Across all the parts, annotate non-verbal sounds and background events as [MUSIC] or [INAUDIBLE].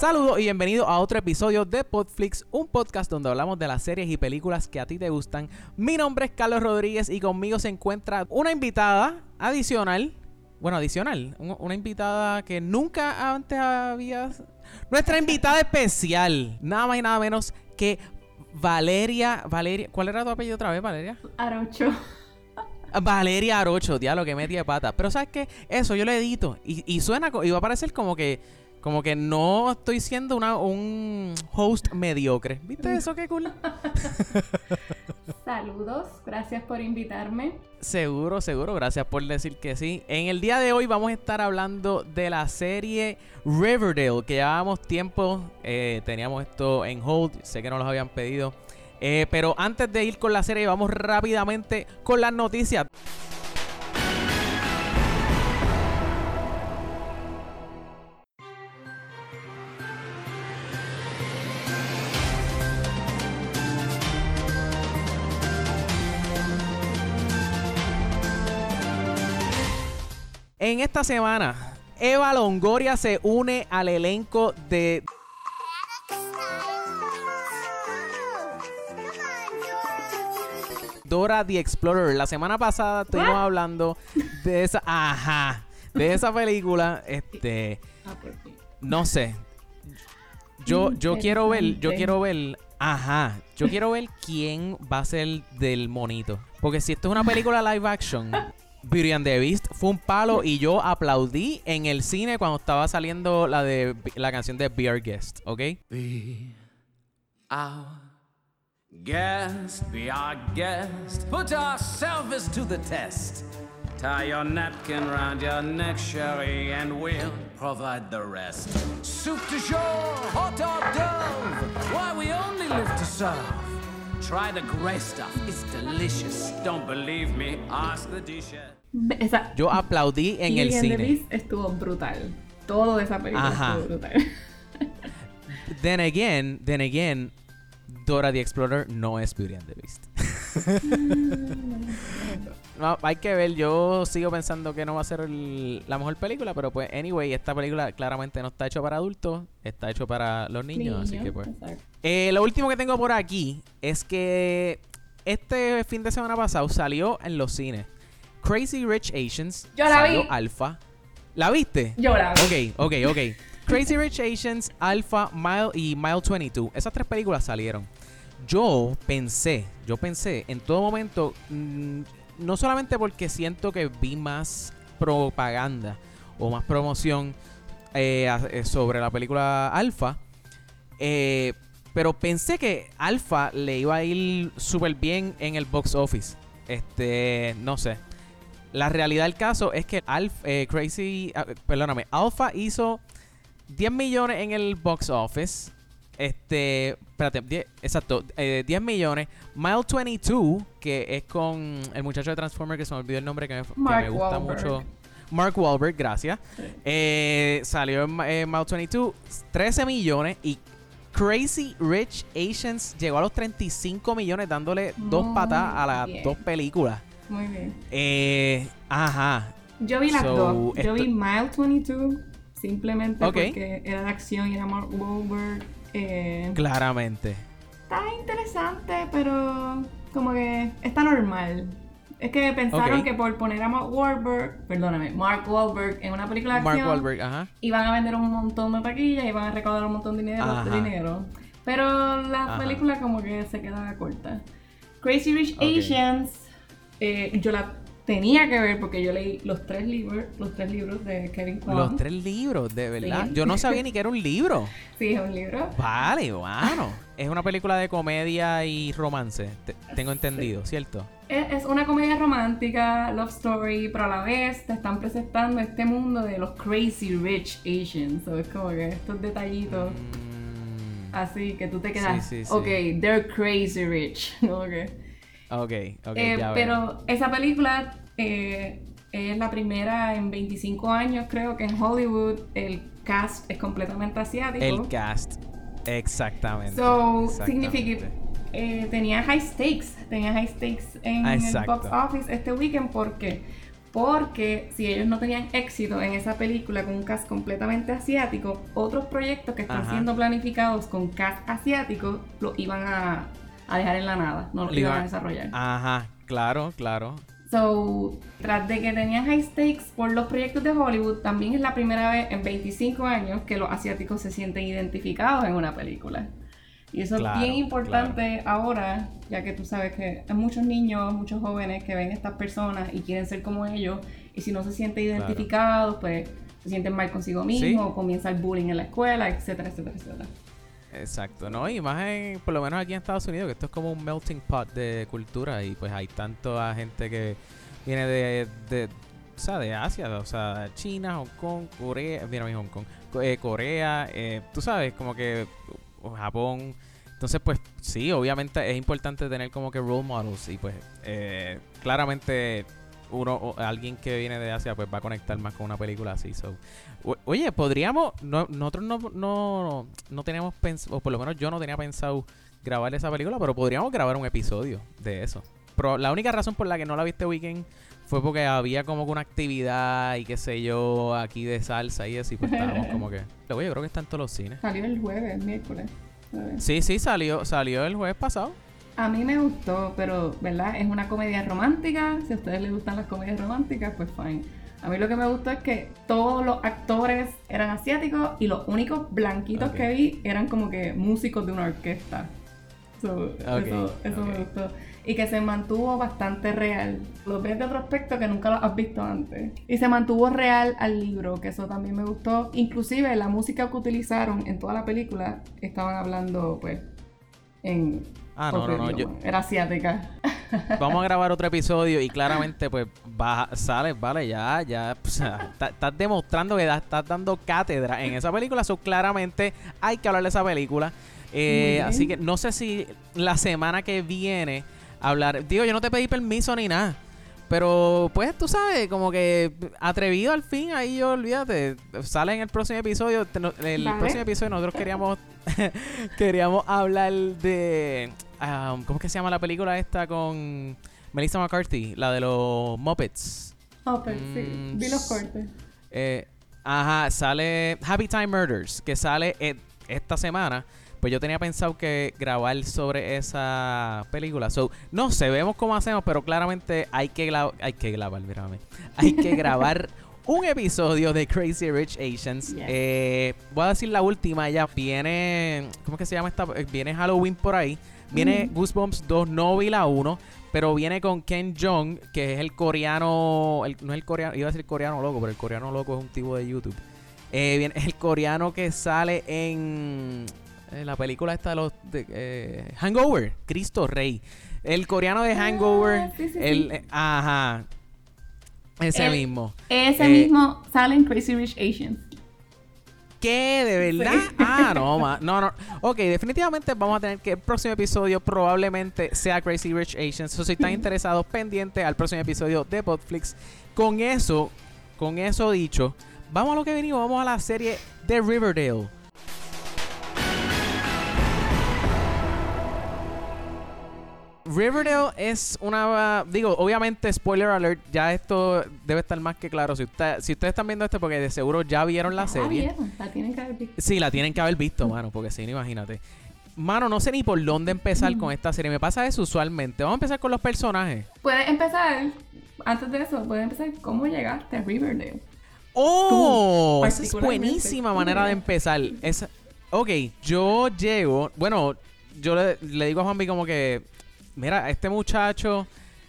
Saludos y bienvenido a otro episodio de Podflix, un podcast donde hablamos de las series y películas que a ti te gustan. Mi nombre es Carlos Rodríguez y conmigo se encuentra una invitada adicional. Bueno, adicional, un- una invitada que nunca antes había... Nuestra invitada [LAUGHS] especial, nada más y nada menos que Valeria... Valeria ¿Cuál era tu apellido otra vez, Valeria? Arocho. Valeria Arocho, diablo que metí de pata. Pero ¿sabes qué? Eso yo lo edito y, y suena y va a parecer como que como que no estoy siendo una, un host mediocre. ¿Viste eso qué cool? [LAUGHS] Saludos, gracias por invitarme. Seguro, seguro, gracias por decir que sí. En el día de hoy vamos a estar hablando de la serie Riverdale, que llevábamos tiempo, eh, teníamos esto en hold, sé que no los habían pedido. Eh, pero antes de ir con la serie, vamos rápidamente con las noticias. En esta semana, Eva Longoria se une al elenco de Dora the Explorer. La semana pasada estuvimos What? hablando de esa, ajá, de esa película. Este, Ah, fin. no sé. Yo, yo quiero ver, yo quiero ver, ajá, yo quiero ver quién va a ser del monito. Porque si esto es una película live action, Beauty and the Beast fue un palo y yo aplaudí en el cine cuando estaba saliendo la de la canción de Be Our Guest, ¿ok? Be our guest, be our guest. Put our service to the test. Tie your napkin round your neck, Sherry, and we'll provide the rest. Soup du jour, hot dog dove. Why we only live to serve. Try the gray stuff, it's delicious. Don't believe me? Ask the dishes. Esa, Yo aplaudí en el and the cine. Beast estuvo brutal. Todo de esa película Ajá. estuvo brutal. [LAUGHS] Then again, then again, Dora the Explorer no es Beauty and the Beast. No, hay que ver, yo sigo pensando que no va a ser el- la mejor película, pero pues anyway, esta película claramente no está hecho para adultos, está hecho para los niños, así que pues. Eh, lo último que tengo por aquí es que este fin de semana pasado salió en los cines Crazy Rich Asians. Yo la salió vi. Alpha. ¿La viste? Yo la vi. Ok, ok, ok. [LAUGHS] Crazy Rich Asians, Alpha, Mile y Mile 22. Esas tres películas salieron. Yo pensé, yo pensé en todo momento, mm, no solamente porque siento que vi más propaganda o más promoción eh, eh, sobre la película Alpha, eh, pero pensé que Alpha le iba a ir súper bien en el box office. Este, no sé. La realidad del caso es que eh, Crazy, ah, perdóname, Alpha hizo 10 millones en el box office. Este, espérate, 10, exacto, eh, 10 millones. Mile 22, que es con el muchacho de Transformer que se me olvidó el nombre que me, que me gusta Wahlberg. mucho. Mark Wahlberg, gracias. Sí. Eh, salió en eh, Mile 22, 13 millones y Crazy Rich Asians llegó a los 35 millones dándole dos Muy patas a las bien. dos películas. Muy bien. Eh, ajá. Yo vi las So, dos. Yo esto- vi Mile 22 simplemente Ok. porque era de acción y era Mark Wahlberg. Eh, Claramente. está interesante, pero como que está normal. Es que pensaron que por poner a Mark Wahlberg, perdóname, Mark Wahlberg en una película de Mark acción, Wahlberg, ajá. iban a vender un montón de taquillas y van a recaudar un montón de dinero. Ajá. dinero. Pero la Ajá. película como que se queda corta. Crazy Rich. Asians, eh, yo la tenía que ver porque yo leí los tres libros, los tres libros de Kevin Kwan. Los tres libros, de verdad. Sí. Yo no sabía [LAUGHS] ni que era un libro. Sí, es un libro. Vale, bueno. Es una película de comedia y romance. te- tengo entendido, ¿cierto? Es, es una comedia romántica, love story, pero a la vez te están presentando este mundo de los crazy rich Asians. So, es como que estos detallitos Mm, así que tú te quedas, Sí, sí, ok, they're crazy rich. [LAUGHS] Como que, ok, ok, Eh, ya veo. pero esa película eh, es la primera en 25 años, creo que en Hollywood el cast es completamente asiático. El cast. Exactamente. So, exactamente. significa eh, tenía high stakes, tenía high stakes en el box office este weekend porque Porque si ellos no tenían éxito en esa película con un cast completamente asiático, otros proyectos que están Ajá. siendo planificados con cast asiático los iban a, a dejar en la nada, no los Le iban a desarrollar. Ajá, claro, claro. So, tras de que tenían high stakes por los proyectos de Hollywood, también es la primera vez en 25 años que los asiáticos se sienten identificados en una película. Y eso Claro, es bien importante ahora, ya que tú sabes que hay muchos niños, muchos jóvenes que ven estas personas y quieren ser como ellos, y si no se sienten Claro. identificados, pues se sienten mal consigo mismos, Sí. o comienza el bullying en la escuela, etcétera, etcétera, etcétera. Exacto, ¿no? Y más en, por lo menos aquí en Estados Unidos, que esto es como un melting pot de cultura y pues hay tanta gente que viene de, de, o sea, de Asia, o sea, China, Hong Kong, Corea, mira mi Hong Kong, eh, Corea, eh, tú sabes, como que uh, Japón. Entonces, pues sí, obviamente es importante tener como que role models y pues eh, claramente uno, o alguien que viene de Asia pues va a conectar más con una película así. So. Oye, podríamos, no- nosotros no, no, no teníamos pensado, o por lo menos yo no tenía pensado grabar esa película, pero podríamos grabar un episodio de eso. Pero la única razón por la que no la viste Weekend fue porque había como que una actividad y qué sé yo, aquí de salsa y eso, y pues estábamos como que... [LAUGHS] Oye, yo creo que está en todos los cines. Salió el jueves, miércoles. Sí, sí, salió, salió el jueves pasado. A mí me gustó, pero, ¿verdad? Es una comedia romántica. Si a ustedes les gustan las comedias románticas, pues fine. A mí lo que me gustó es que todos los actores eran asiáticos y los únicos blanquitos que vi eran como que músicos de una orquesta. So, Ok, eso eso me gustó. Y que se mantuvo bastante real. Lo ves de otro aspecto que nunca lo has visto antes. Y se mantuvo real al libro, que eso también me gustó. Inclusive la música que utilizaron en toda la película estaban hablando, pues, en Ah, no, no, no. yo-. Era asiática. vamos a grabar otro episodio y claramente [LAUGHS] pues baja, sales, vale, ya, ya, o sea, ta- estás demostrando que estás dando cátedra en esa película, so claramente hay que hablar de esa película. Eh, así que no sé si la semana que viene hablar, digo, yo no te pedí permiso ni nada. Pero, pues, tú sabes, como que atrevido al fin, ahí yo, olvídate, sale en el próximo episodio. El Vale. próximo episodio nosotros queríamos [LAUGHS] queríamos hablar de... um, ¿Cómo es que se llama la película esta con Melissa McCarthy? La de los Muppets. Oh, pero sí. Mm, Vi los cortes. Eh, ajá, sale Happy Time Murders, que sale eh, esta semana. Pues yo tenía pensado que grabar sobre esa película. So, no sé, vemos cómo hacemos, pero claramente hay que, hay que grabar, mírame. Hay que [LAUGHS] grabar un episodio de Crazy Rich Asians. Yes. Eh, voy a decir la última ya. Viene, ¿cómo es que se llama esta? Eh, Viene Halloween por ahí. Viene Ujú. Goosebumps 2, no vi la 1. Pero viene con Ken Jong, que es el coreano. el- no es el coreano, iba a decir coreano loco, pero el coreano loco es un tipo de YouTube. Eh, viene el coreano que sale en, en la película esta de los. de, eh, Hangover, Cristo Rey. El coreano de Ah, Hangover. sí, sí, el, sí. eh, ajá. Ese El- mismo. Ese Eh, mismo sale en Crazy Rich Asians. ¿Qué? ¿De verdad? Sí. Ah, no, ma- no, no. Ok, definitivamente vamos a tener que el próximo episodio probablemente sea Crazy Rich Asians. So, si están [LAUGHS] interesados, pendientes al próximo episodio de Podflix. Con eso, con eso dicho, vamos a lo que venimos. Vamos a la serie de Riverdale. Riverdale es una... Digo, obviamente, spoiler alert, ya esto debe estar más que claro. Si, usted, si ustedes están viendo esto, porque de seguro ya vieron la Ah, serie. vieron, La tienen que haber visto. Sí, la tienen que haber visto, mano, porque si no, imagínate. Mano, no sé ni por dónde empezar con esta serie. Me pasa eso usualmente. Vamos a empezar con los personajes. Puedes empezar, antes de eso, puedes empezar cómo llegaste a Riverdale. ¡Oh! Tú, esa es buenísima manera de empezar. Esa, ok, yo llego... Bueno, yo le, le digo a Juanvi como que... Mira, este muchacho...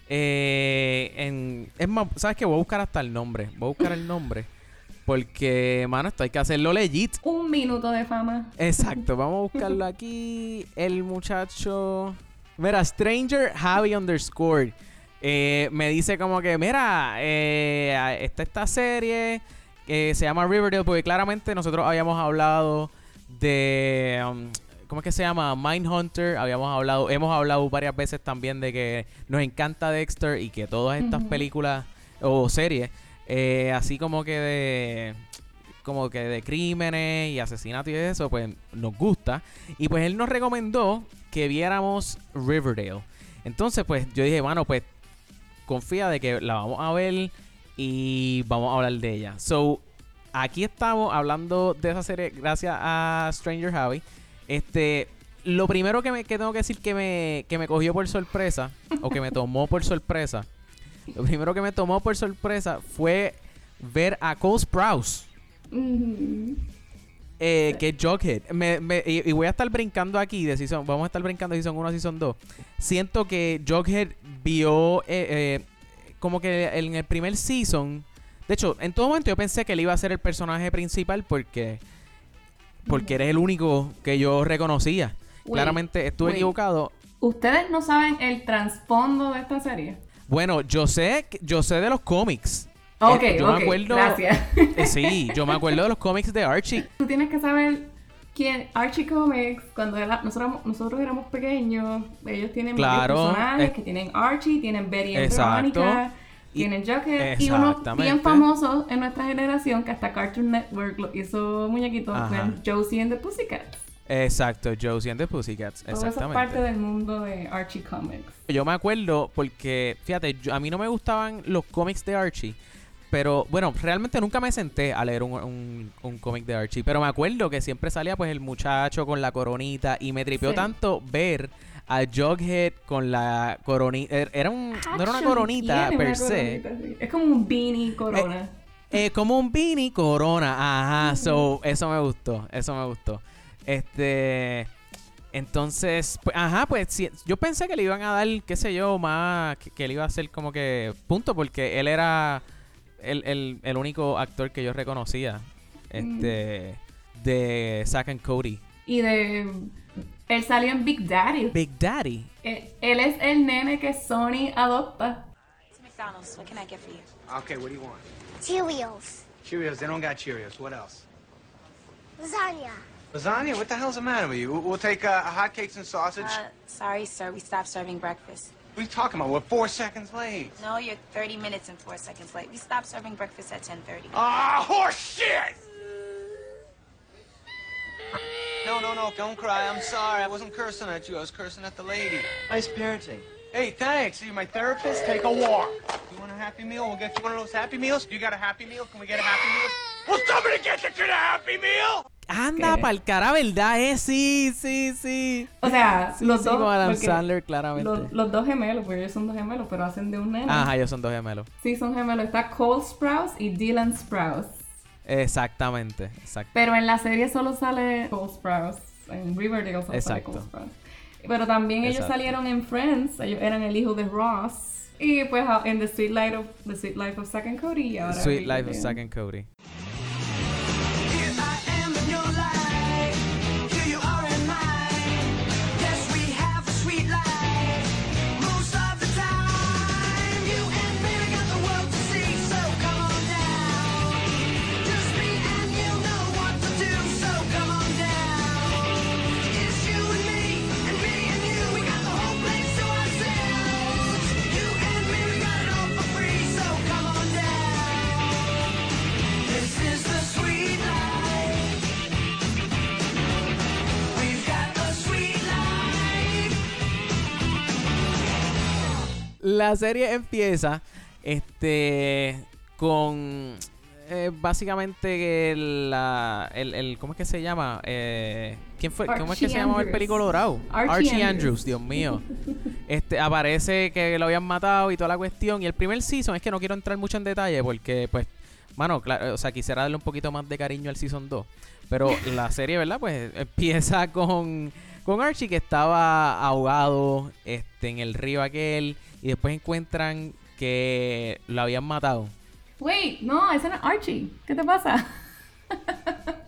eh, en, es más, ¿sabes qué? Voy a buscar hasta el nombre. Voy a buscar el nombre. Porque, mano, esto hay que hacerlo legit. Un minuto de fama. Exacto, vamos a buscarlo aquí. El muchacho. Mira, Stranger Javi underscore. eh, me dice como que, mira, eh, está esta serie que se llama Riverdale, porque claramente nosotros habíamos hablado de. um, ¿Cómo es que se llama? Mindhunter. Habíamos hablado, hemos hablado varias veces también de que nos encanta Dexter y que todas estas películas o series, eh, así como que de como que de crímenes y asesinatos y eso, pues nos gusta. Y pues él nos recomendó que viéramos Riverdale. Entonces, pues yo dije, bueno, pues confía de que la vamos a ver y vamos a hablar de ella. So, aquí estamos hablando de esa serie gracias a Stranger Javi. Este, lo primero que, me, que tengo que decir que me, que me cogió por sorpresa, o que me [LAUGHS] tomó por sorpresa, lo primero que me tomó por sorpresa fue ver a Cole Sprouse. Eh, que es Jughead. Me- me- y, y voy a estar brincando aquí de season, vamos a estar brincando de season 1 a season 2. Siento que Jughead vio eh, eh, como que en el primer season. De hecho, en todo momento yo pensé que él iba a ser el personaje principal porque porque eres el único que yo reconocía. Wait, Claramente estuve wait. equivocado. ¿Ustedes no saben el trasfondo de esta serie? Bueno, yo sé, yo sé de los cómics. Ok, Eh, yo ok, me acuerdo. gracias. Eh, sí, yo me acuerdo de los cómics de Archie. Tú tienes que saber quién Archie Comics, cuando era- nosotros, nosotros éramos pequeños, ellos tienen Claro, varios personajes que tienen Archie, tienen Betty and Exacto. Tienen Jughead y uno Exactamente. bien famoso en nuestra generación que hasta Cartoon Network lo hizo muñequitos, fue Josie and the Pussycats. Exacto, Josie and the Pussycats. Todo eso es Exactamente. parte del mundo de Archie Comics. Yo me acuerdo porque, fíjate, yo- a mí no me gustaban los cómics de Archie. Pero bueno, realmente nunca me senté a leer un, un, un cómic de Archie. Pero me acuerdo que siempre salía pues el muchacho con la coronita. Y me tripeó Sí. tanto ver a Jughead con la coronita. Era un, no era una coronita per una se. coronita, sí. Es como un beanie corona. Eh, como un beanie corona. Ajá, so, eso me gustó. Eso me gustó. Este. Entonces, pues, ajá, pues sí, yo pensé que le iban a dar, qué sé yo, más, que, que le iba a hacer como que punto, porque él era el, el, el único actor que yo reconocía, este, de Zack and Cody. Y de... Él salió en Big Daddy. Big Daddy. Él, él es el nene que Sony adopta. It's McDonald's. What can I get for you? Okay, what do you want? Cheerios. Cheerios. They don't got Cheerios. What else? Lasagna. Lasagna? What the hell's the matter with you? We'll, we'll take uh, hotcakes and sausage. Uh, sorry, sir. We stopped serving breakfast. what are you talking about? We're four seconds late. No, you're 30 minutes and 4 seconds late. We stopped serving breakfast at 10:30. Ah, horse shit! No, no, no, don't cry. I'm sorry. I wasn't cursing at you. I was cursing at the lady. Nice parenting. Hey, thanks. You're my therapist. Take a walk. You want a Happy Meal? We'll get you one of those Happy Meals. You got a Happy Meal? Can we get a Happy Meal? Will somebody get you to the Happy Meal? Anda, pa'l cara, ¿verdad? Eh, sí, sí, sí. O sea, Sí, los sí, dos. como Adam porque Sandler, claramente. Los, los dos gemelos, porque ellos son dos gemelos, pero hacen de un nene. Ajá, ellos son dos gemelos. Sí, son gemelos. Está Cole Sprouse y Dylan Sprouse. Exactamente, exacto. Pero en la serie solo sale Cole Sprouse. En Riverdale solo sale Exacto. Cole Sprouse. Pero también ellos Exacto. salieron en Friends. Ellos eran el hijo de Ross. Y pues ah, en The Sweet Life of, The Sweet Life of Zack and Cody. ahora Sweet Life of. Zack and Cody. La serie empieza este con eh, básicamente el, la, el, el- ¿cómo es que se llama? Eh, ¿Quién fue? ¿Cómo es que se llama el película dorado? Archie Andrews. Andrews. Dios mío. Este aparece que lo habían matado y toda la cuestión y el primer season es que no quiero entrar mucho en detalle porque pues mano, claro, o sea, quisiera darle un poquito más de cariño al season 2, pero [LAUGHS] la serie, ¿verdad? Pues empieza con con Archie que estaba ahogado este en el río aquel y después encuentran que lo habían matado. Wait, no, ese no es Archie. ¿Qué te pasa? [LAUGHS]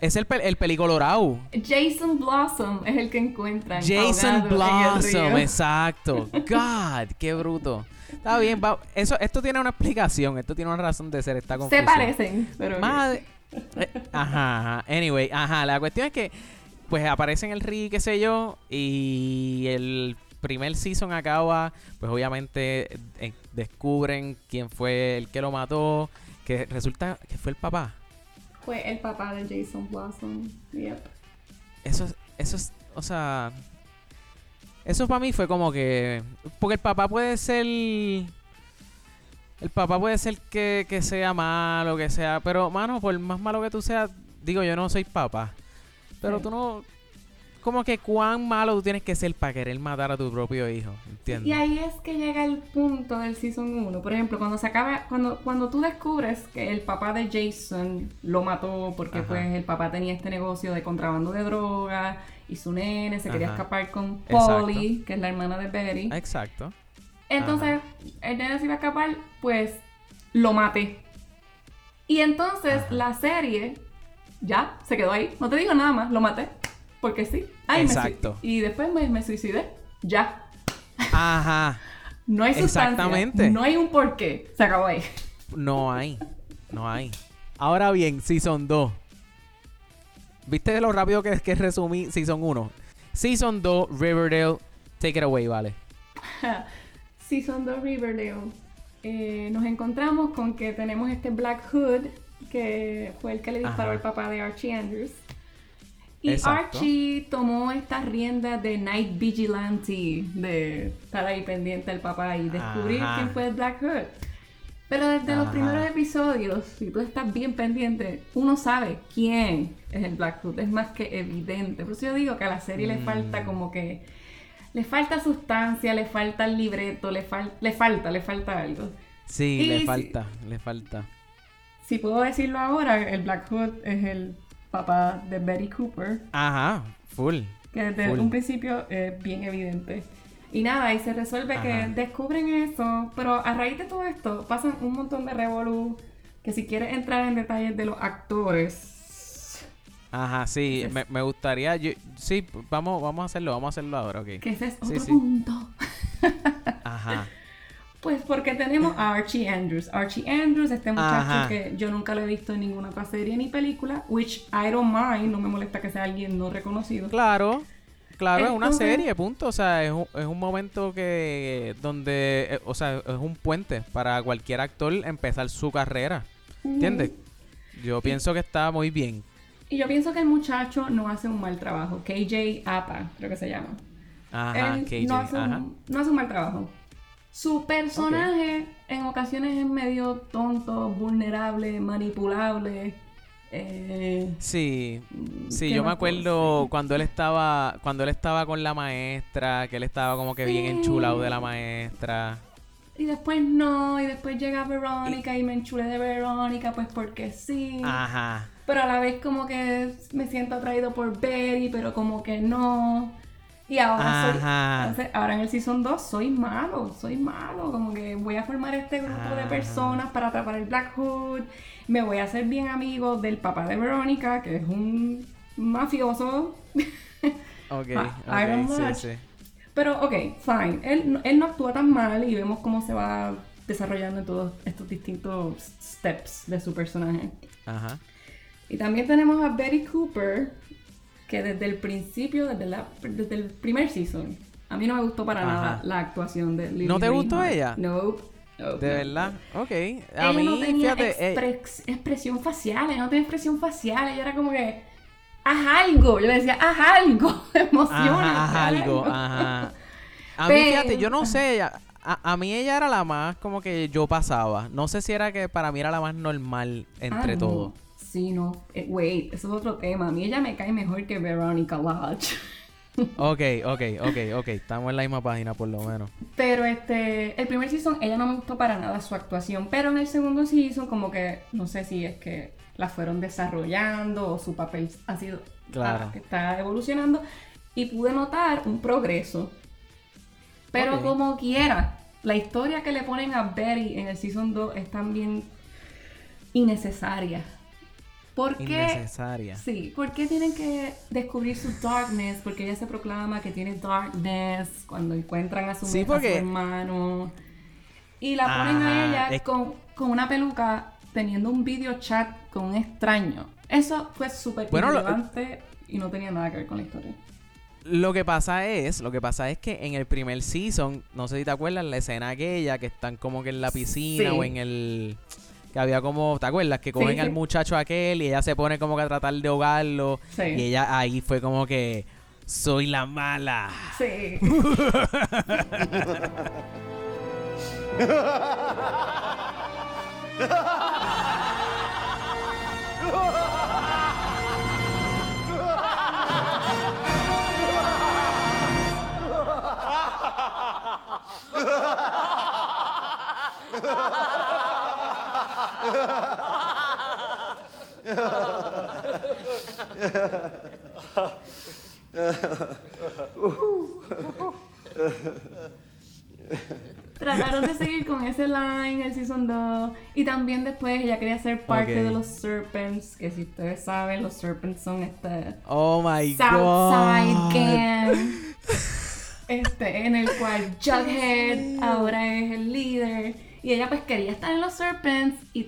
Es el, pel- el pelicolorado. Jason Blossom es el que encuentran. Jason en Blossom, exacto. [LAUGHS] God, qué bruto. Está bien, va- eso, esto tiene una explicación, esto tiene una razón de ser, está Se confusión. parecen, pero. Madre- eh, ajá, ajá. Anyway, ajá, la cuestión es que pues aparece en el río, qué sé yo, y el primer season acaba, pues obviamente eh, descubren quién fue el que lo mató, que resulta que fue el papá. Fue el papá de Jason Blossom. Yep. Eso es, eso es, o sea, eso para mí fue como que, porque el papá puede ser, El papá puede ser que, que sea malo, que sea. Pero, mano, por más malo que tú seas, digo, yo no soy papá. Pero Sí. tú no. Como que cuán malo tú tienes que ser para querer matar a tu propio hijo. ¿Entiendes? Y ahí es que llega el punto del Season 1. Por ejemplo, cuando se acaba, cuando, cuando tú descubres que el papá de Jason lo mató porque Ajá. pues el papá tenía este negocio de contrabando de droga y su nene se quería escapar con Exacto. Polly, que es la hermana de Betty. Exacto. Entonces, el nene se iba a escapar, pues lo maté. Y entonces la serie ya se quedó ahí. No te digo nada más, lo maté. Porque sí. Ay, me sui- Exacto. y después me, me suicidé. Ya. Ajá. [LAUGHS] No hay sustancia. Exactamente. No hay un porqué. Se acabó ahí. No hay. No hay. Ahora bien, Season 2. ¿Viste lo rápido que, que resumí Season 1? Season 2, Riverdale. Take it away, vale. [LAUGHS] Season 2 Riverdale. Eh, nos encontramos con que tenemos este Black Hood, que fue el que le disparó al papá de Archie Andrews. Y Exacto. Archie tomó estas riendas de Night Vigilante, de estar ahí pendiente del papá y descubrir Ajá. quién fue el Black Hood. Pero desde los primeros episodios, si tú estás bien pendiente, uno sabe quién es el Black Hood. Es más que evidente. Por eso yo digo que a la serie le Mm. falta como que... Le falta sustancia, le falta el libreto, le, fal- le falta, le falta algo. Sí, Y le si- falta, le falta. Si puedo decirlo ahora, el Black Hood es el papá de Betty Cooper, Ajá, full. que desde Full. un principio es bien evidente. Y nada, y se resuelve que descubren eso, pero a raíz de todo esto pasan un montón de revolú, que si quieres entrar en detalles de los actores... Ajá, sí, me, me gustaría. yo- sí, vamos, vamos a hacerlo, vamos a hacerlo ahora, ok. Que ese es otro sí. punto. [LAUGHS] Ajá. Pues porque tenemos a Archie Andrews. Archie Andrews, este muchacho Ajá. que yo nunca lo he visto en ninguna otra serie ni película, which I don't mind, no me molesta que sea alguien no reconocido. Claro, claro, es una serie, punto. O sea, es un, es un momento que donde, eh, o sea, es un puente para cualquier actor empezar su carrera. ¿Entiendes? Yo pienso que está muy bien. Y yo pienso que el muchacho no hace un mal trabajo. KJ Apa, creo que se llama. Ajá, Él KJ, no, hace ajá. Un, no hace un mal trabajo. Su personaje en ocasiones es medio tonto, vulnerable, manipulable. eh, Sí, sí, ¿qué yo me acuerdo cuando él estaba, cuando él estaba con la maestra, que él estaba como que bien enchulado de la maestra. y después no, y después llega Verónica y, me enchulé de Verónica, pues porque sí. Ajá. Pero a la vez como que me siento atraído por Betty, pero como que no. Y ahora soy... Entonces, ahora en el Season 2 soy malo, soy malo. Como que voy a formar este grupo de Ah. personas para atrapar el Black Hood. Me voy a hacer bien amigo del papá de Verónica, que es un mafioso. Ok, [LAUGHS] Ah, Iron ok, Lodge. sí, sí. Pero, ok, fine. Él, él no actúa tan mal y vemos cómo se va desarrollando en todos estos distintos steps de su personaje. Ajá. Y también tenemos a Betty Cooper, que desde el principio, desde, la, desde el primer season, a mí no me gustó para Ajá. nada la actuación de Lily ¿No te gustó ella? No. no, De no. verdad, ok. A Ella mí, no tenía fíjate, eh, expres- expresión facial, ella no tenía expresión facial, ella era como que, haz algo, yo le decía, haz algo, [LAUGHS] emociona. Ajá, algo, ajá. A mí, fíjate, yo no sé, ella- a, a mí ella era la más como que yo pasaba. No sé si era que para mí era la más normal entre Ah, todos. Sí, no. Eh, wait, eso es otro tema. A mí ella me cae mejor que Veronica Lodge. [LAUGHS] Ok, ok, ok, ok. Estamos en la misma página por lo menos. Pero este, el primer season ella no me gustó para nada su actuación, pero en el segundo season como que no sé si es que la fueron desarrollando o su papel ha sido Claro. ah, está evolucionando y pude notar un progreso. Pero como quiera, la historia que le ponen a Betty en el season 2 es también innecesaria. ¿Por qué? Innecesaria. Sí, ¿por qué tienen que descubrir su darkness? Porque ella se proclama que tiene darkness cuando encuentran a su, Sí, a su porque- hermano. Y la ponen a ella es- con, con una peluca teniendo un video chat con un extraño. Eso fue súper Bueno, lo- irrelevante y no tenía nada que ver con la historia. Lo que pasa es, lo que pasa es que en el primer season, no sé si te acuerdas, la escena aquella que están como que en la piscina Sí. o en el que había como, ¿te acuerdas? Que cogen sí, al muchacho aquel y ella se pone como que a tratar de ahogarlo. Sí. Y ella ahí fue como que, soy la mala. Sí. [LAUGHS] Trataron de seguir con ese line el season 2 y también después ella quería ser parte de los Serpents, que si ustedes saben, los Serpents son este Oh my Southside god. Gang. Este, en el cual Jughead ahora es el líder. Y ella pues quería estar en los Serpents y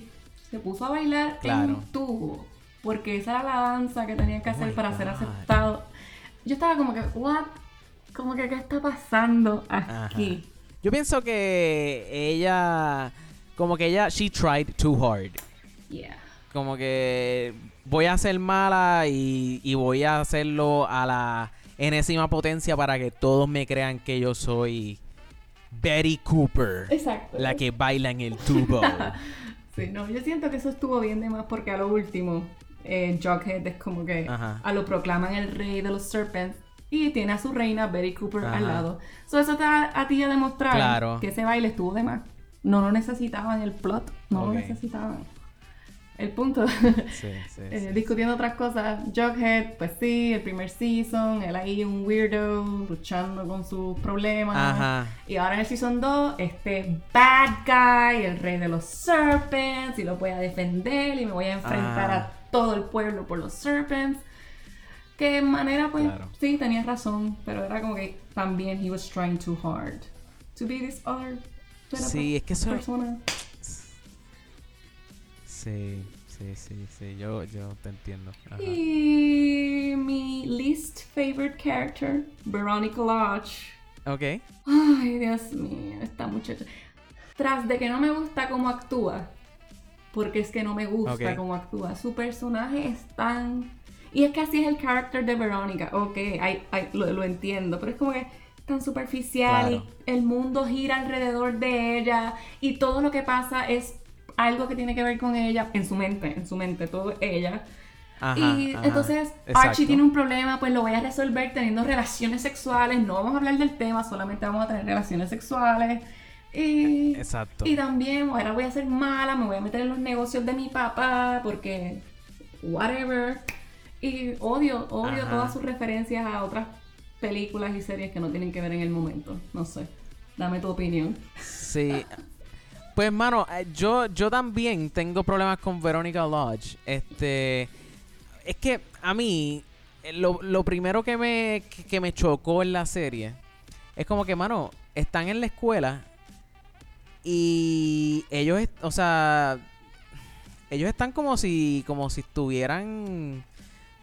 se puso a bailar Claro. en un tubo. Porque esa era la danza que tenía que hacer Oh my para ser aceptado. Yo estaba como que, what? Como que, ¿qué está pasando Ajá. aquí? Yo pienso que ella, como que ella, she tried too hard. Yeah. Como que voy a ser mala y, y voy a hacerlo a la enésima potencia para que todos me crean que yo soy Betty Cooper, Exacto. la que baila en el tubo. [LAUGHS] Sí, no, yo siento que eso estuvo bien de más porque a lo último, eh, Jughead es como que Ajá. a lo proclaman el rey de los Serpents y tiene a su reina Betty Cooper Ajá. al lado. So, eso te da a ti a demostrar Claro. que ese baile estuvo de más. No lo necesitaban el plot, no lo necesitaban. El punto, Sí, [LAUGHS] sí, eh, sí. discutiendo otras cosas, Jughead, pues sí, el primer season, él ahí un weirdo, luchando con sus problemas. Ajá. Y ahora en el season 2, este bad guy, el rey de los serpents, y lo voy a defender y me voy a enfrentar Ah. a todo el pueblo por los serpents. Que manera, pues, Claro. sí, tenías razón, pero era como que también he was trying too hard to be this other Sí, es que eso- persona. Sí, sí, sí, sí, yo, yo te entiendo. Ajá. Y mi least favorite character, Veronica Lodge. Ok. Ay, Dios mío, esta muchacha. Tras de que no me gusta cómo actúa, porque es que no me gusta Ok. cómo actúa, su personaje es tan... Y es que así es el carácter de Verónica, ok, ay, ay, lo, lo entiendo, pero es como que tan superficial Claro. y el mundo gira alrededor de ella y todo lo que pasa es algo que tiene que ver con ella, en su mente, en su mente, todo ella. Ajá, y ajá. entonces Exacto. Archie tiene un problema, pues lo voy a resolver teniendo relaciones sexuales. No vamos a hablar del tema, solamente vamos a tener relaciones sexuales. Y, Exacto. y también ahora voy a ser mala, me voy a meter en los negocios de mi papá porque whatever. Y odio, odio Ajá. todas sus referencias a otras películas y series que no tienen que ver en el momento. No sé. Dame tu opinión. Sí. [LAUGHS] Pues, mano, eh, yo, yo también tengo problemas con Veronica Lodge. Este. Es que a mí, eh, lo, lo primero que me, que, me chocó en la serie es como que, mano, están en la escuela y ellos, o sea, ellos están como si, como si estuvieran,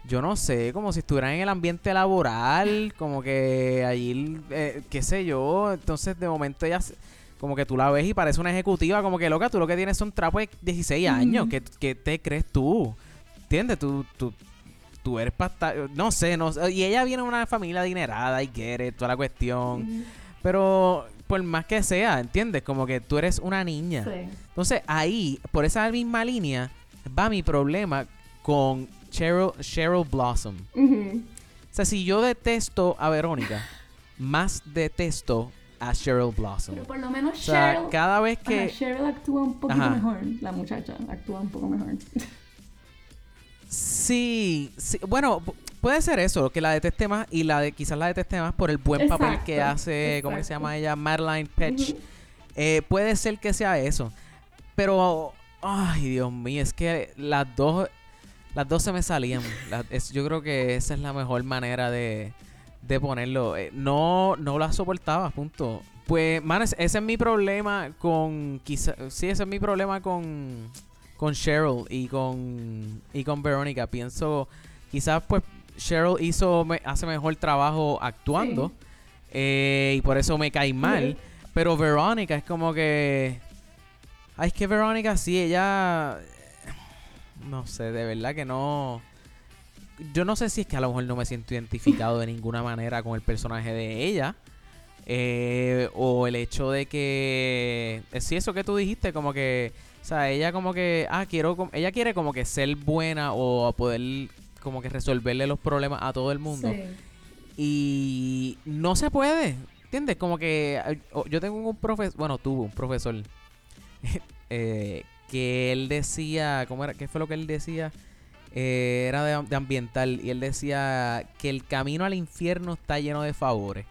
yo no sé, como si estuvieran en el ambiente laboral, como que allí, eh, qué sé yo, entonces de momento ella, como que tú la ves y parece una ejecutiva, como que loca, tú lo que tienes son trapos de 16 años, ¿qué, qué te crees tú? ¿Entiendes? Tú, tú, tú eres pasta, no sé, no sé, y ella viene de una familia adinerada y quiere toda la cuestión, pero por más que sea, ¿entiendes? Como que tú eres una niña. Sí. Entonces ahí, por esa misma línea, va mi problema con Cheryl, Cheryl Blossom. O sea, si yo detesto a Verónica, más detesto a Cheryl Blossom. Pero por lo menos O sea, Cheryl, cada vez ajá, que... Cheryl actúa un poquito Ajá. mejor. La muchacha actúa un poco mejor. Sí, sí, bueno, pu- puede ser eso, que la deteste más y la de quizás la deteste más por el buen papel que Exacto, hace, ¿cómo se llama ella? Madeline Petch. Eh, puede ser que sea eso. Pero, ay, Dios mío, es que las dos, las dos se me salían. Es- yo creo que esa es la mejor manera de, de ponerlo. Eh, no, no la soportaba, punto. Pues, mano, ese es mi problema con, quizá, sí, ese es mi problema con, con Cheryl y con, y con Verónica. Pienso, quizás, pues, Cheryl hizo, me- hace mejor trabajo actuando. Sí. eh, y por eso me cae mal. Pero Verónica es como que. Ay, es que Verónica sí, ella. No sé, de verdad que no. Yo no sé si es que a lo mejor no me siento identificado de ninguna manera con el personaje de ella. eh, o el hecho de que. eh, Sí, eso que tú dijiste, como que. O sea, ella como que. Ah, quiero. Ella quiere como que ser buena o poder. Como que resolverle los problemas a todo el mundo. Sí. Y no se puede, ¿entiendes? Como que yo tengo un profesor, bueno, tuvo un profesor [LAUGHS] eh, que él decía, ¿cómo era? ¿Qué fue lo que él decía? Eh, era de, de ambiental y él decía que el camino al infierno está lleno de favores.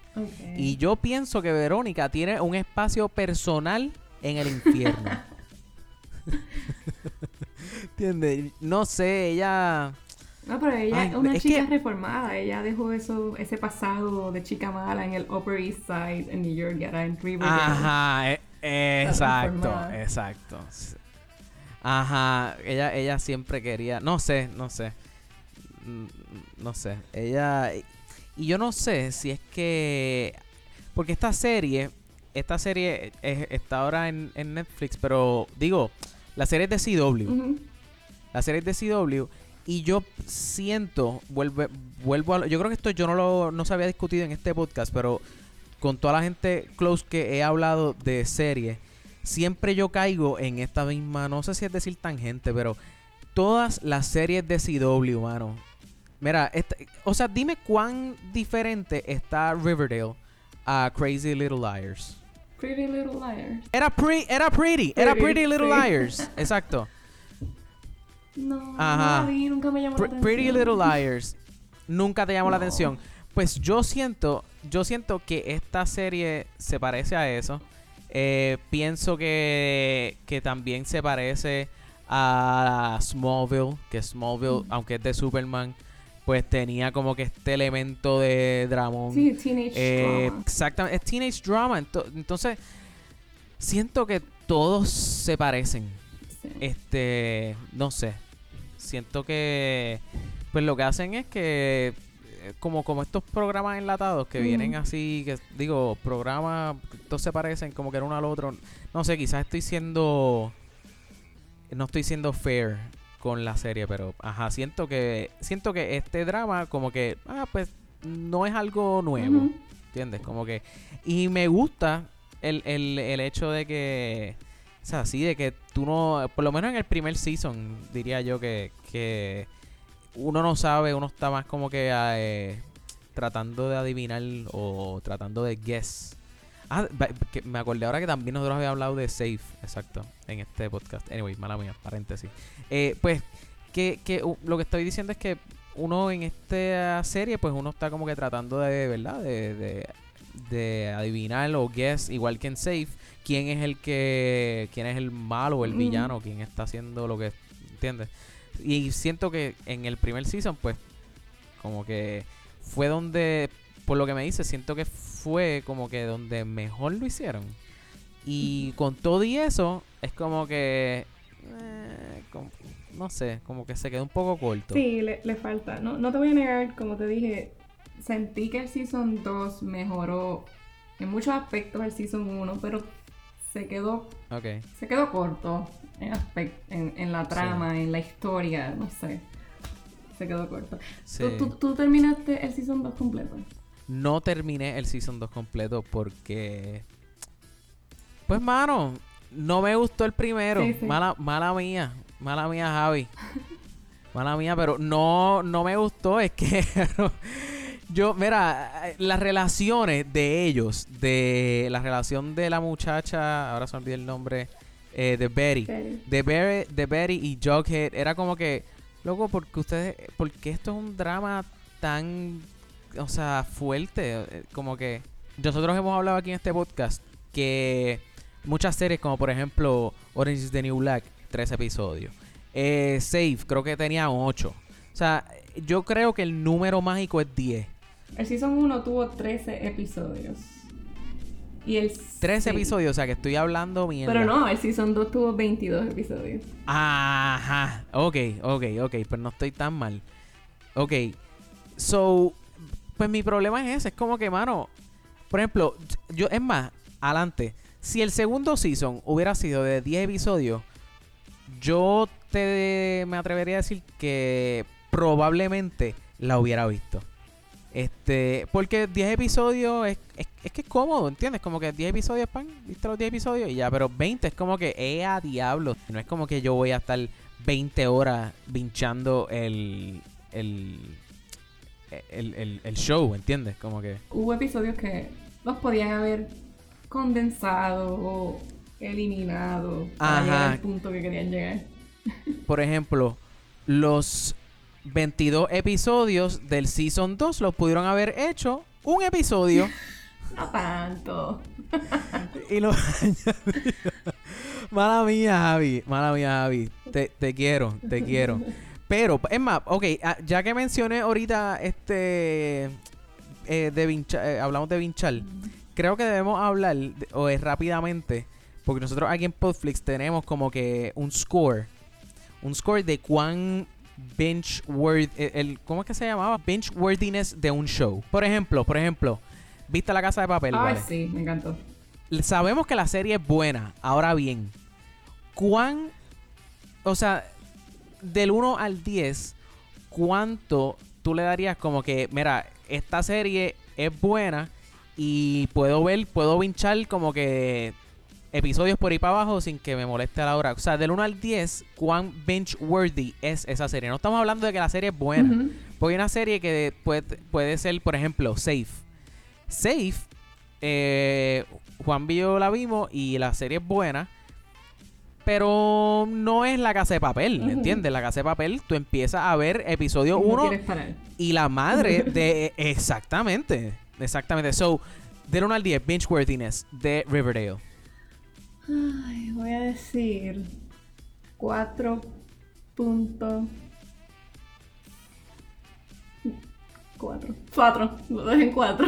Y yo pienso que Verónica tiene un espacio personal en el infierno. [LAUGHS] ¿Entiendes? No sé, ella... No, pero ella Ay, es una es chica que- reformada. Ella dejó eso, ese pasado de chica mala en el Upper East Side en New York, y ahora en Riverdale. Ajá, e- exacto, exacto. Ajá, ella, ella siempre quería, no sé, no sé, Mm, no sé, ella, y yo no sé si es que, porque esta serie, esta serie es- está ahora en, en Netflix, pero digo, la serie es de CW, la serie es de CW y yo siento, vuelve, vuelvo a, yo creo que esto yo no lo no se había discutido en este podcast, pero con toda la gente close que he hablado de serie, siempre yo caigo en esta misma, no sé si es decir tangente, pero todas las series de CW, mano. Mira, esta- o sea, dime cuán diferente está Riverdale a Crazy Little Liars. Pretty Little Liars. Era, pre- era pretty, era Pretty, Little. Liars, [LAUGHS] exacto. No, Ajá. no la vi, nunca me llamó la atención. Pretty Little Liars nunca te llamó la atención. Pues yo siento, yo siento que esta serie se parece a eso. Eh, pienso que, que también se parece a Smallville, que Smallville, aunque es de Superman, pues tenía como que este elemento de dramón. Sí, Teenage Eh, Drama. exactamente, es teenage drama. ento- Entonces, siento que todos se parecen. Sí. Este, no sé. Siento que pues lo que hacen es que como como estos programas enlatados que vienen así, que digo, programas todos se parecen como que el uno al otro. No sé, quizás estoy siendo no estoy siendo fair con la serie, pero ajá, siento que siento que este drama como que ah, pues no es algo nuevo. ¿Entiendes? Como que. Y me gusta el, el, el hecho de que. O sea, sí, de que tú no. Por lo menos en el primer season, diría yo que. que uno no sabe, uno está más como que. eh, tratando de adivinar o tratando de guess. Ah, que me acordé ahora que también nosotros habíamos hablado de Safe, exacto, en este podcast. Anyway, mala mía, paréntesis. Eh, pues, que, que uh, lo que estoy diciendo es que uno en esta serie, pues uno está como que tratando de, ¿verdad? De, de, de adivinar o guess, igual que en Safe, quién es el que, quién es el malo o el villano, quién está haciendo lo que, ¿entiendes? Y siento que en el primer season, pues, como que fue donde, por lo que me dice, siento que fue como que donde mejor lo hicieron. Y con todo y eso, es como que, eh, como- no sé, como que se quedó un poco corto. Sí, le, le falta. No, no te voy a negar, como te dije, sentí que el Season 2 mejoró en muchos aspectos el Season 1, pero se quedó, se quedó corto en, aspect- en, en la trama, en la historia, no sé. Se quedó corto. Sí. ¿Tú, tú, tú terminaste el Season 2 completo? No terminé el Season 2 completo porque... Pues, mano, no me gustó el primero. Sí. Mala, mala mía. Mala mía, Javi. [LAUGHS] Mala mía, pero no, no me gustó. Es que... [LAUGHS] Yo, mira, las relaciones de ellos, de la relación de la muchacha, ahora se me olvidó el nombre, eh, de Betty, Betty. de Betty, de Betty y Jughead, era como que, loco, porque ustedes, porque esto es un drama tan, o sea, fuerte, eh, como que nosotros hemos hablado aquí en este podcast que muchas series como por ejemplo Orange is the New Black, tres episodios, eh, Safe creo que tenía ocho, o sea, yo creo que el número mágico es 10. El Season 1 tuvo 13 episodios. Y el 13 sí. episodios, o sea que estoy hablando mierda. Pero no, el Season 2 tuvo 22 episodios. Ajá. Ok, ok, ok. Pues no estoy tan mal. Ok. So, pues mi problema es ese. Es como que, mano. Por ejemplo, yo, es más, adelante. Si el segundo season hubiera sido de 10 episodios, yo te me atrevería a decir que probablemente la hubiera visto. Este, porque 10 episodios es, es, es que es cómodo, ¿entiendes? Como que 10 episodios, pan, viste los 10 episodios y ya, pero 20 es como que, eh, a diablo. No es como que yo voy a estar 20 horas vinchando el, el, el, el, el show, ¿entiendes? Como que, Hubo episodios que los podían haber condensado o eliminado para Ajá. llegar al punto que querían llegar. [LAUGHS] Por ejemplo, los 22 episodios del Season 2 los pudieron haber hecho un episodio [LAUGHS] No tanto. y lo [LAUGHS] Mala mía, Javi. Mala mía, Javi. Te, te quiero, te quiero. Pero, es más, ok, ah, ya que mencioné ahorita este. eh, de eh, hablamos de Vinchal. Creo que debemos hablar, de- o es rápidamente, porque nosotros aquí en Podflix tenemos como que un score. Un score de cuán bench worth el, ¿cómo es que se llamaba? Bench worthiness de un show. Por ejemplo, por ejemplo, ¿viste la casa de papel? Ay, Vale? sí, me encantó. sabemos que la serie es buena. Ahora bien, ¿cuán, o sea, del 1 al 10, cuánto tú le darías como que, mira, esta serie es buena y puedo ver, puedo vinchar como que episodios por ahí para abajo sin que me moleste a la hora? O sea, del 1 al 10, ¿cuán bench worthy es esa serie? No estamos hablando de que la serie es buena. Porque hay una serie que puede, puede ser, por ejemplo, Safe. Safe, eh, Juan yo la vimos y la serie es buena. Pero no es la casa de papel, Ujú. ¿entiendes? La casa de papel, tú empiezas a ver episodio No 1 quieres parar. y la madre [LAUGHS] de... Exactamente, exactamente. So, del 1 al 10, binge worthiness de Riverdale. Ay, voy a decir 4 puntos. 4. 4. Lo dejo en 4.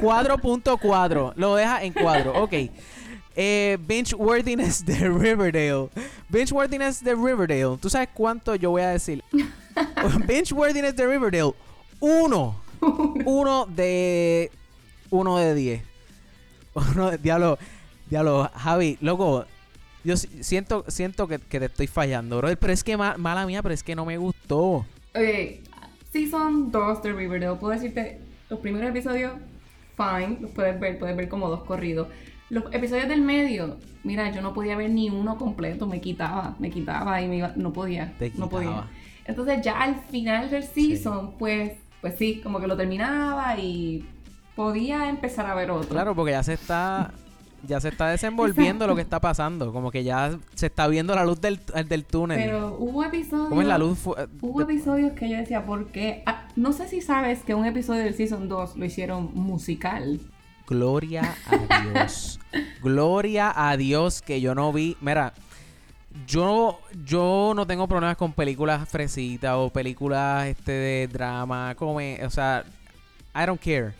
4.4. [LAUGHS] Lo deja en cuadro. Ok. Eh, worthiness de Riverdale. Binge worthiness de Riverdale. ¿Tú sabes cuánto yo voy a decir? [LAUGHS] binge worthiness de Riverdale. Uno. [LAUGHS] Uno de. Uno de 10. Uno de. Diablo. Diablo. Javi, loco. Yo si- siento, siento que, que te estoy fallando, bro. Pero es que ma- mala mía, pero es que no me gustó. Ok, Season 2 de Riverdale. Puedo decirte, los primeros episodios, fine, los puedes ver, puedes ver como dos corridos. Los episodios del medio, mira, yo no podía ver ni uno completo, me quitaba, me quitaba y me iba, no podía, Te no podía. Entonces ya al final del season, pues, pues sí, como que lo terminaba y podía empezar a ver otro. Claro, porque ya se está ya se está desenvolviendo lo que está pasando, como que ya se está viendo la luz del, del túnel. Pero hubo episodios. ¿Cómo es la luz? eh, Hubo episodios que yo decía, ¿por qué? Ah, no sé si sabes que un episodio del Season 2 lo hicieron musical. Gloria a Dios. [LAUGHS] Gloria a Dios que yo no vi. Mira, yo, yo no tengo problemas con películas fresitas o películas este de drama, come, o sea, I don't care.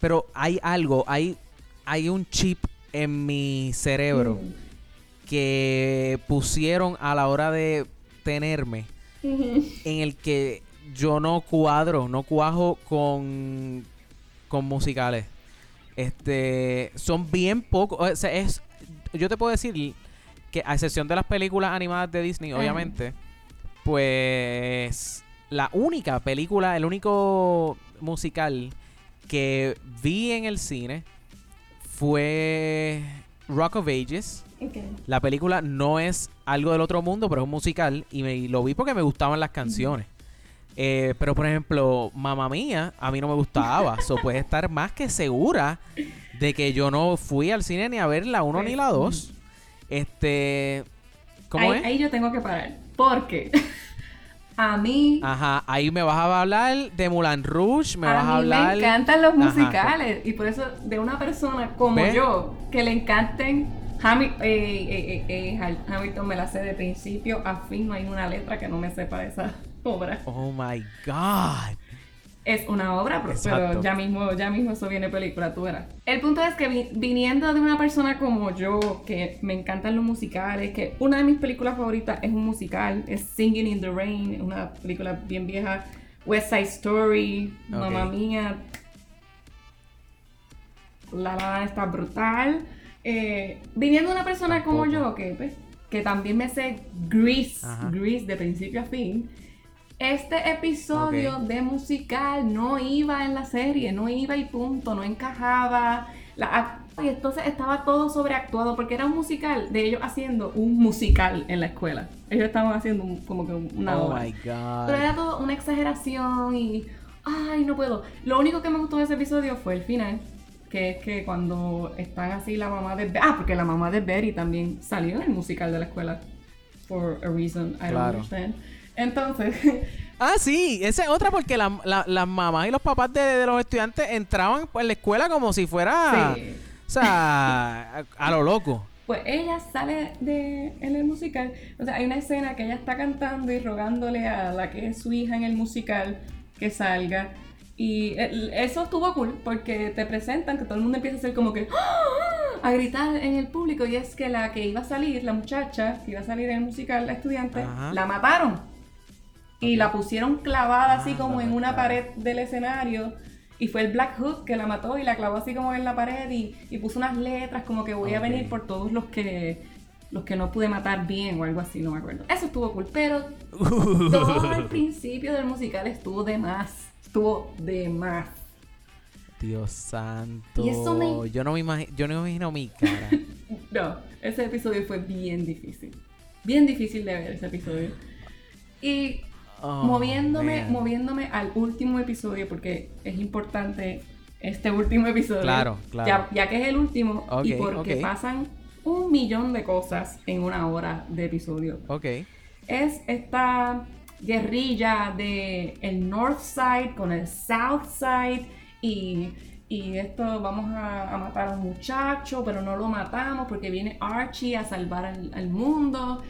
Pero hay algo, hay, hay un chip en mi cerebro que pusieron a la hora de tenerme en el que yo no cuadro, no cuajo con, con musicales. Este, son bien pocos, o sea, es, yo te puedo decir que a excepción de las películas animadas de Disney, obviamente, pues la única película, el único musical que vi en el cine fue Rock of Ages. La película no es algo del otro mundo, pero es un musical y, me, y lo vi porque me gustaban las canciones. Eh, pero por ejemplo, Mamma Mía, a mí no me gustaba. [LAUGHS] so puedes estar más que segura de que yo no fui al cine ni a ver la 1 ni la 2. Este. ¿Cómo ahí, es? ahí yo tengo que parar. Porque a mí, Ajá, ahí me vas a hablar de Mulan Rouge, me a vas a mí hablar. me encantan los Ajá, musicales. Y por eso, de una persona como ¿Ves? yo, que le encanten. Hami- eh, eh, eh, eh, Hamilton me la sé de principio a fin, no hay una letra que no me sepa de esa [LAUGHS] obra. Oh my God. Es una obra, pero, Exacto. pero ya mismo, ya mismo eso viene película, tú verás. El punto es que vi- viniendo de una persona como yo, que me encantan los musicales, que una de mis películas favoritas es un musical, es Singing in the Rain, una película bien vieja, West Side Story, Ok. Mamma Mía, La La está brutal. Eh, viniendo de una persona como yo, que, pues, que también me sé Grease. Grease de principio a fin, este episodio Ok. de musical no iba en la serie, no iba y punto, no encajaba. La y entonces estaba todo sobreactuado porque era un musical de ellos haciendo un musical en la escuela. Ellos estaban haciendo un- como que una Oh obra. my God. Pero era todo una exageración y. Ay, no puedo. Lo único que me gustó de ese episodio fue el final. que es que cuando están así la mamá de... Ah, porque la mamá de Betty también salió en el musical de la escuela. For a reason I don't Claro. understand. Entonces, [LAUGHS] Ah, sí, esa es otra porque la- la- las mamás y los papás de, de los estudiantes entraban en la escuela como si fuera, sí. o sea, a, a lo loco. Pues ella sale de, en el musical. O sea, hay una escena que ella está cantando y rogándole a la que es su hija en el musical que salga. Y eso estuvo cool porque te presentan que todo el mundo empieza a hacer como que ¡Ah! a gritar en el público. Y es que la que iba a salir, la muchacha que iba a salir en el musical, la estudiante, Ajá. la mataron. Y la pusieron clavada así Ah, como en una pared del escenario. Y fue el Black Hook que la mató y la clavó así como en la pared y, y puso unas letras como que voy a venir por todos los que los que no pude matar bien o algo así, no me acuerdo. Eso estuvo cool, pero [LAUGHS] todo al principio del musical estuvo de más. Estuvo de más. Dios santo. Y eso me- Yo no me imagino, yo no me imagino mi cara. [LAUGHS] No, ese episodio fue bien difícil. Bien difícil de ver ese episodio. Y Oh, moviéndome, man. moviéndome al último episodio, porque es importante este último episodio. Claro, claro. Ya, ya que es el último, y porque pasan un millón de cosas en una hora de episodio. Ok. Es esta guerrilla de el North Side con el South Side y, y esto vamos a, a matar a un muchacho, pero no lo matamos porque viene Archie a salvar al, al mundo.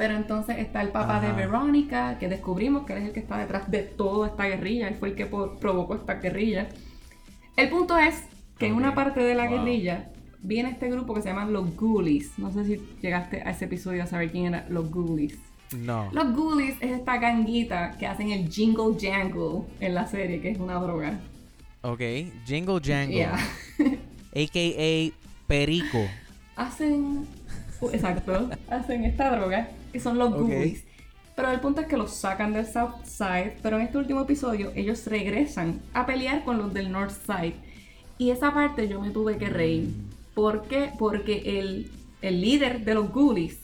Pero entonces está el papá de. Verónica, que descubrimos que él es el que está detrás de toda esta guerrilla, él fue el que provocó esta guerrilla. El punto es que en una parte de la Wow. guerrilla viene este grupo que se llama los Ghoulies. No sé si llegaste a ese episodio a saber quién eran los Ghoulies. No. Los Ghoulies es esta ganguita que hacen el jingle jangle en la serie, que es una droga. Ok. Jingle Jangle. Yeah. [LAUGHS] AKA Perico. hacen. uh, Exacto. [LAUGHS] hacen esta droga. Que son los Ok. Ghoulies. Pero el punto es que los sacan del South Side. Pero en este último episodio, ellos regresan a pelear con los del North Side. Y esa parte yo me tuve que reír. ¿Por qué? Porque el, el líder de los Ghoulies,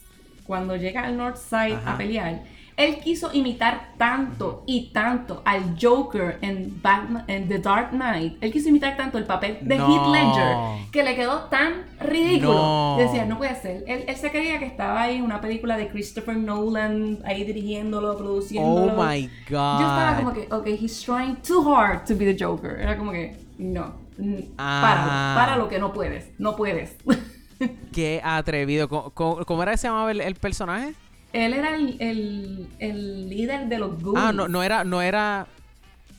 cuando llega al North Side Ajá. a pelear, él quiso imitar tanto y tanto al Joker en, Batman, en The Dark Knight. Él quiso imitar tanto el papel de No. Heath Ledger que le quedó tan ridículo. No. Decía, no puede ser. Él, él se creía que estaba ahí en una película de Christopher Nolan, ahí dirigiéndolo, produciéndolo. Oh my god. Yo estaba como que, ok, he's trying too hard to be the Joker. Era como que, no, Ah. páralo, páralo que no puedes, no puedes. [LAUGHS] Qué atrevido. ¿Cómo, cómo- cómo era que se llamaba el, el personaje? Él era el, el, el líder de los Ghoulies. Ah, no, no era, no era.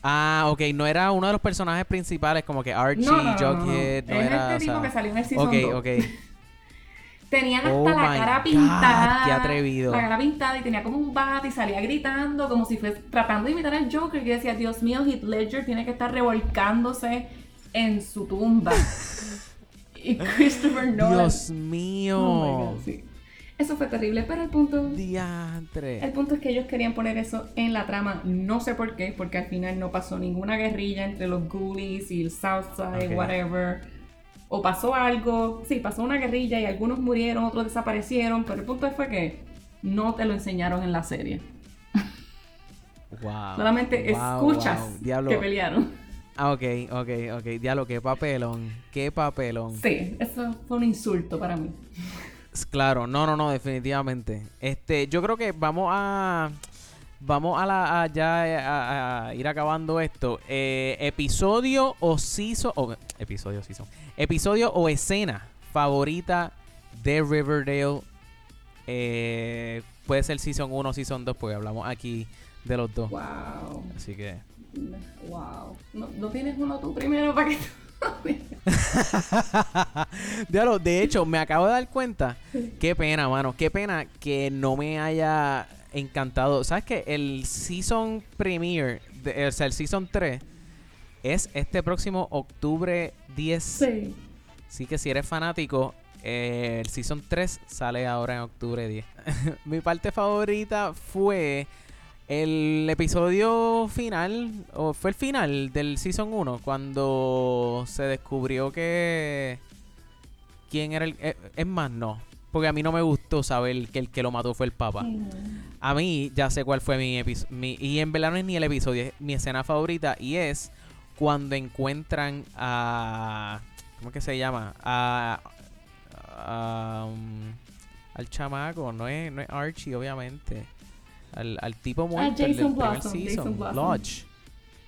Ah, ok, no era uno de los personajes principales, como que Archie, No, no, no, no, no. Jughead, no, Es era. este o tipo sea- que salió en el season Ok, 2. ok. [LAUGHS] Tenían hasta Oh la cara God, pintada. qué atrevido. La cara pintada y tenía como un bat y salía gritando como si fuese tratando de imitar al Joker. Y decía, Dios mío, Heath Ledger tiene que estar revolcándose en su tumba. [LAUGHS] y Christopher Nolan. Dios mío. Oh my God, sí. Eso fue terrible, pero el punto, el Diantre. punto es que ellos querían poner eso en la trama. No sé por qué, porque al final no pasó ninguna guerrilla entre los Ghoulies y el Southside, whatever. O pasó algo, sí, pasó una guerrilla y algunos murieron, otros desaparecieron, pero el punto fue que no te lo enseñaron en la serie. Wow. Solamente Wow, escuchas wow. Que pelearon. Ah, ok, ok, ok. Diablo, qué papelón. Qué papelón. Sí, eso fue un insulto para mí. Claro, no, no, no, definitivamente. Este, yo creo que vamos a. Vamos a, la, a ya eh, a, a ir acabando esto. Eh, episodio o season. O, episodio season. Episodio o escena favorita de Riverdale. Eh, puede ser season 1 o season 2, porque hablamos aquí de los dos. Wow. Así que. Wow. ¿No, no tienes uno tú primero para que [LAUGHS] Diablo, de hecho, me acabo de dar cuenta. Qué pena, mano. Qué pena que no me haya encantado. ¿Sabes qué? El season premiere, de- o sea, el season 3, es este próximo octubre 10. Sí. Así que si eres fanático, eh, el season 3 sale ahora en octubre 10. [LAUGHS] Mi parte favorita fue el episodio final, o fue el final del season 1, cuando se descubrió que... ¿Quién era el...? eh, es más, no. Porque a mí no me gustó saber que el que lo mató fue el Papa. A mí ya sé cuál fue mi episodio. Y en verdad no es ni el episodio, es mi escena favorita. Y es cuando encuentran a. ¿Cómo que se llama? A, a, um, al chamaco, no es, no es Archie, obviamente. Al, al tipo muerto, el del Jason primer Blossom, season, Jason Blossom. Lodge.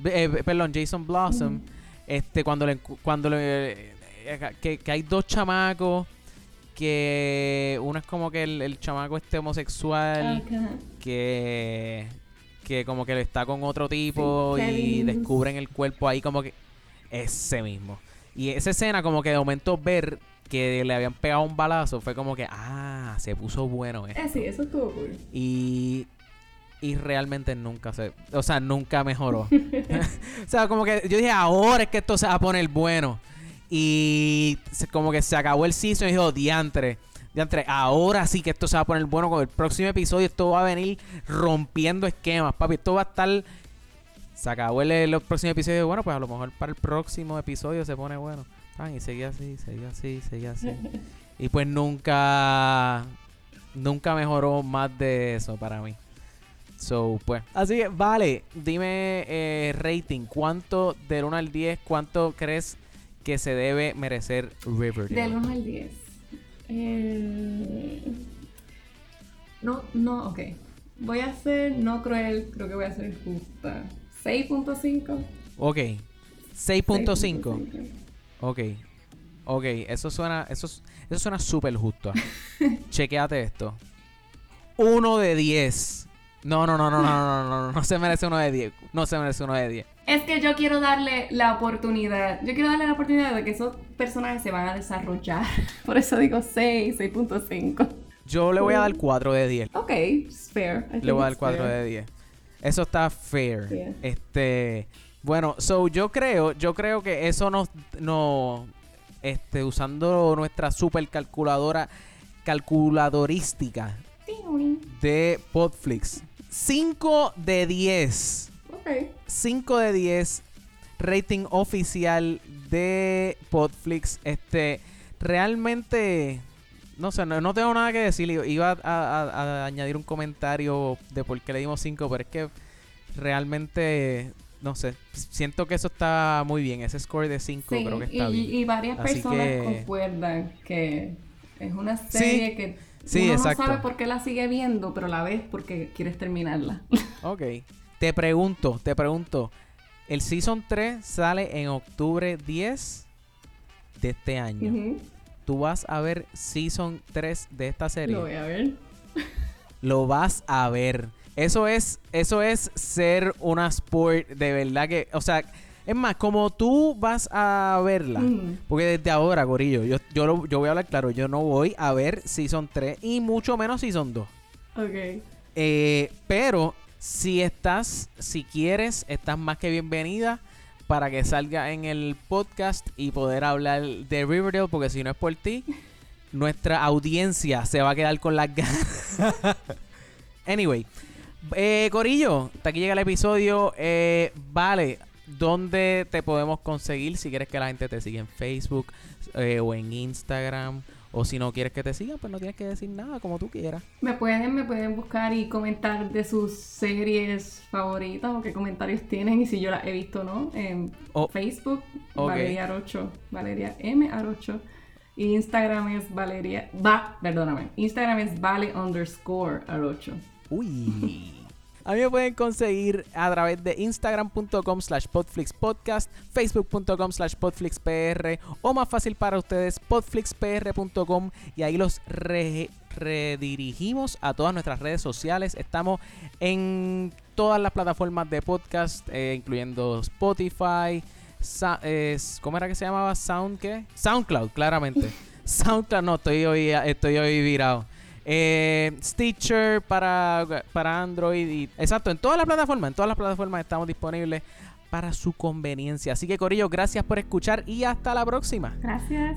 Eh, perdón, Jason Blossom. Este, cuando le, cuando le, eh, que, que hay dos chamacos que uno es como que el, el chamaco este homosexual Ajá. que que como que está con otro tipo Sí, y descubren el cuerpo ahí como que ese mismo. Y esa escena como que de momento ver que le habían pegado un balazo fue como que ah, se puso bueno esto. Eh, sí, eso estuvo cool. Y y realmente nunca se, o sea, nunca mejoró. [LAUGHS] o sea, como que yo dije, ahora es que esto se va a poner bueno. Y se- como que se acabó el season y dijo, diantre, diantre, ahora sí que esto se va a poner bueno con el próximo episodio. Esto va a venir rompiendo esquemas, papi. Esto va a estar... Se acabó el, el próximo episodio. Bueno, pues a lo mejor para el próximo episodio se pone bueno. Ah, y seguía así, seguía así, seguía así. [LAUGHS] y pues nunca... Nunca mejoró más de eso para mí. So, pues. Así que, vale, dime eh, rating. ¿Cuánto del 1 al 10, cuánto crees que se debe merecer Riverdale? Del 1 al 10. Eh, no, no, ok. Voy a ser no cruel, creo que voy a ser justa. 6.5. Ok. 6.5. Ok. Ok, eso suena, eso, es- eso suena súper justo. [LAUGHS] Chequeate esto. 1 de 10. No, no, no, no, no, no, no, no, no se merece uno de 10. No se merece uno de 10. Es que yo quiero darle la oportunidad. Yo quiero darle la oportunidad de que esos personajes se van a desarrollar. [LAUGHS] Por eso digo 6, 6.5. Yo le voy a dar 4 de 10. Ok, it's fair. I Le voy a dar it's 4 fair. de 10. Eso está fair. Yeah. Este, bueno, so yo creo, yo creo que eso nos, no, este, usando nuestra super calculadora, calculadorística de Podflix. 5 de 10. Ok. 5 de 10 rating oficial de Podflix. Este, realmente, no sé, no, no tengo nada que decir. Iba a, a- a añadir un comentario de por qué le dimos 5, pero es que realmente, no sé, siento que eso está muy bien. Ese score de 5 Sí, creo que está y, bien. y varias Así personas que- concuerdan que es una serie que sí, uno exacto. no sabe por qué la sigue viendo, pero la ves porque quieres terminarla. [LAUGHS] Ok. Te pregunto, te pregunto. El Season 3 sale en octubre 10 de este año. Ujú. tú vas a ver Season 3 de esta serie. Lo voy a ver. [LAUGHS] Lo vas a ver. Eso es, eso es ser una sport de verdad que, o sea, es más, como tú vas a verla, Mm. porque desde ahora, Gorillo, yo, yo, lo- yo voy a hablar claro, yo no voy a ver Season 3 y mucho menos Season 2. Ok. Eh, pero si estás, si quieres, estás más que bienvenida para que salga en el podcast y poder hablar de Riverdale, porque si no es por ti, nuestra audiencia se va a quedar con las ganas. [LAUGHS] anyway, eh, Corillo, hasta aquí llega el episodio. Eh, vale, ¿dónde te podemos conseguir si quieres que la gente te siga en Facebook eh, o en Instagram? O si no quieres que te sigan, pues no tienes que decir nada, como tú quieras. Me pueden, me pueden buscar y comentar de sus series favoritas o qué comentarios tienen y si yo las he visto o no. En Oh. Facebook, Ok. Valeria Arocho, Valeria M. Arocho. Y Instagram es Valeria, va, perdóname. Instagram es vale underscore Arocho. Uy. A mí me pueden conseguir a través de instagram.com slash podflixpodcast, facebook.com slash podflixpr o más fácil para ustedes podflixpr.com y ahí los re- redirigimos a todas nuestras redes sociales. Estamos en todas las plataformas de podcast, eh, incluyendo Spotify, Sa- ¿cómo era que se llamaba? Sound qué? SoundCloud, claramente. [LAUGHS] SoundCloud, no, estoy hoy, estoy hoy virado. Eh, Stitcher para, para Android. Y, exacto, en todas las plataformas. En todas las plataformas estamos disponibles para su conveniencia. Así que, Corillo, gracias por escuchar y hasta la próxima. Gracias.